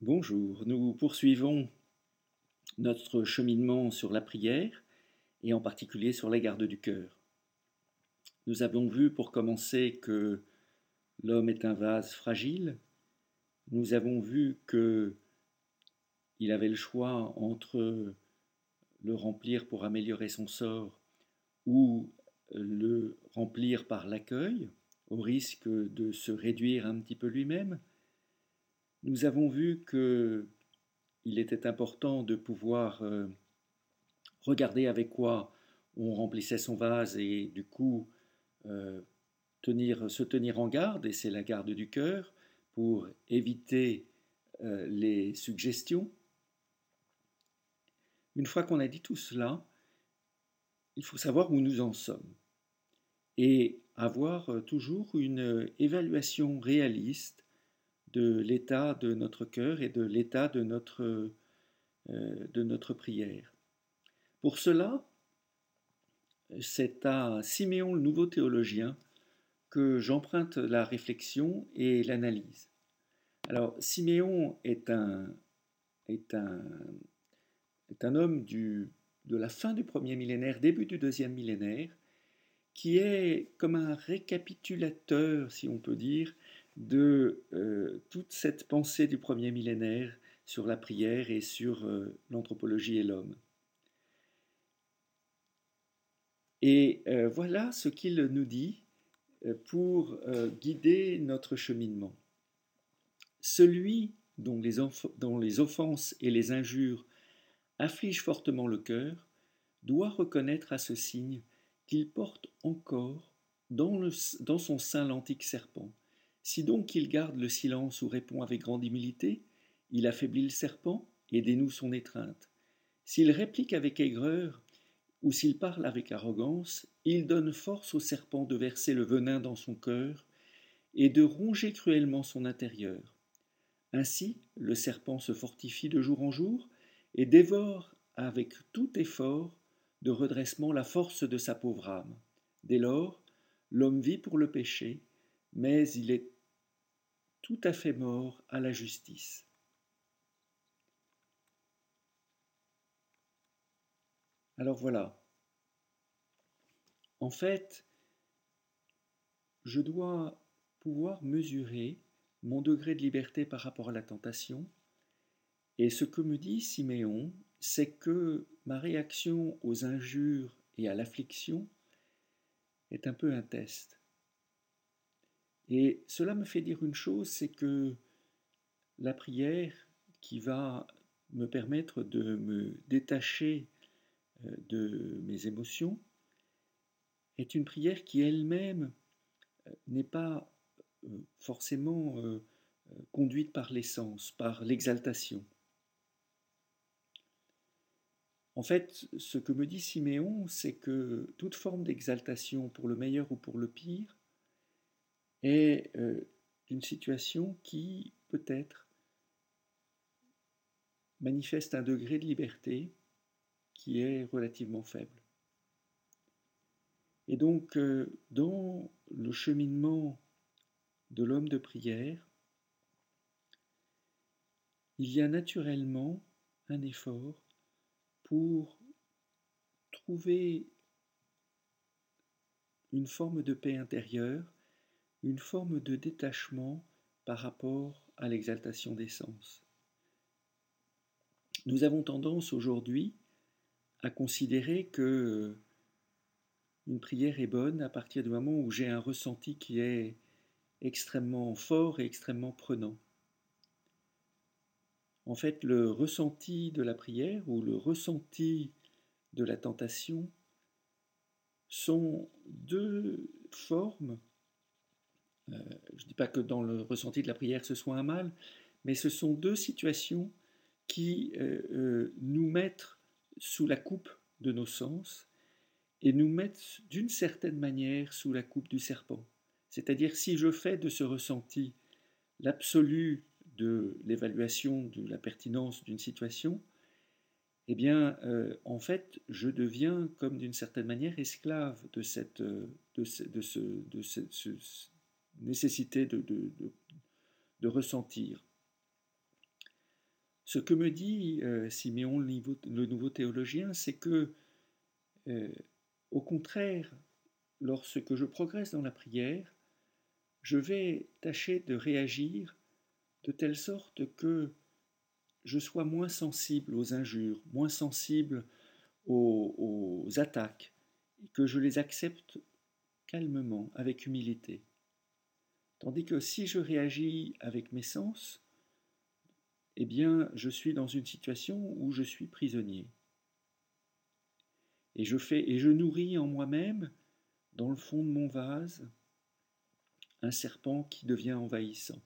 Bonjour, nous poursuivons notre cheminement sur la prière et en particulier sur la garde du cœur. Nous avons vu pour commencer que l'homme est un vase fragile. Nous avons vu que il avait le choix entre le remplir pour améliorer son sort ou le remplir par l'accueil, au risque de se réduire un petit peu lui-même. Nous avons vu que il était important de pouvoir euh, regarder avec quoi on remplissait son vase et du coup euh, se tenir en garde, et c'est la garde du cœur, pour éviter euh, les suggestions. Une fois qu'on a dit tout cela, il faut savoir où nous en sommes et avoir toujours une évaluation réaliste de l'état de notre cœur et de l'état de notre, euh, de notre prière. Pour cela, c'est à Siméon le nouveau théologien que j'emprunte la réflexion et l'analyse. Alors, Siméon est un, est un, est un homme du, de la fin du premier millénaire, début du deuxième millénaire, qui est comme un récapitulateur, si on peut dire, de euh, toute cette pensée du premier millénaire sur la prière et sur euh, l'anthropologie et l'homme. Et euh, voilà ce qu'il nous dit pour guider notre cheminement. Celui dont les, offenses et les injures affligent fortement le cœur doit reconnaître à ce signe qu'il porte encore dans son sein l'antique serpent si donc il garde le silence ou répond avec grande humilité, il affaiblit le serpent et dénoue son étreinte. S'il réplique avec aigreur, ou s'il parle avec arrogance, il donne force au serpent de verser le venin dans son cœur et de ronger cruellement son intérieur. Ainsi, le serpent se fortifie de jour en jour et dévore avec tout effort de redressement la force de sa pauvre âme. Dès lors, l'homme vit pour le péché, mais il est tout à fait mort à la justice. Alors voilà. En fait, je dois pouvoir mesurer mon degré de liberté par rapport à la tentation. Et ce que me dit Siméon, c'est que ma réaction aux injures et à l'affliction est un peu un test. Et cela me fait dire une chose, c'est que la prière qui va me permettre de me détacher euh, de mes émotions est une prière qui elle-même euh, n'est pas euh, forcément conduite par l'essence, par l'exaltation. En fait, ce que me dit Siméon, c'est que toute forme d'exaltation, pour le meilleur ou pour le pire, est euh, une situation qui, peut-être, manifeste un degré de liberté qui est relativement faible. Et donc, euh, dans le cheminement de l'homme de prière, il y a naturellement un effort pour trouver une forme de paix intérieure une forme de détachement par rapport à l'exaltation des sens. Nous avons tendance aujourd'hui à considérer que une prière est bonne à partir du moment où j'ai un ressenti qui est extrêmement fort et extrêmement prenant. En fait, le ressenti de la prière ou le ressenti de la tentation sont deux formes je ne dis pas que dans le ressenti de la prière ce soit un mal, mais ce sont deux situations qui euh, euh, nous mettent sous la coupe de nos sens et nous mettent d'une certaine manière sous la coupe du serpent. C'est-à-dire si je fais de ce ressenti l'absolu de l'évaluation de la pertinence d'une situation, eh bien, en fait, je deviens comme d'une certaine manière esclave de, cette, de, ce, de, ce, de nécessité de, ressentir. Ce que me dit euh, Siméon, le, nouveau théologien, c'est que, euh, au contraire, lorsque je progresse dans la prière, je vais tâcher de réagir de telle sorte que je sois moins sensible aux injures, moins sensible aux, aux attaques, et que je les accepte calmement, avec humilité. Tandis que si je réagis avec mes sens, eh bien, je suis dans une situation où je suis prisonnier. Et je fais et je nourris en moi-même, dans le fond de mon vase, un serpent qui devient envahissant.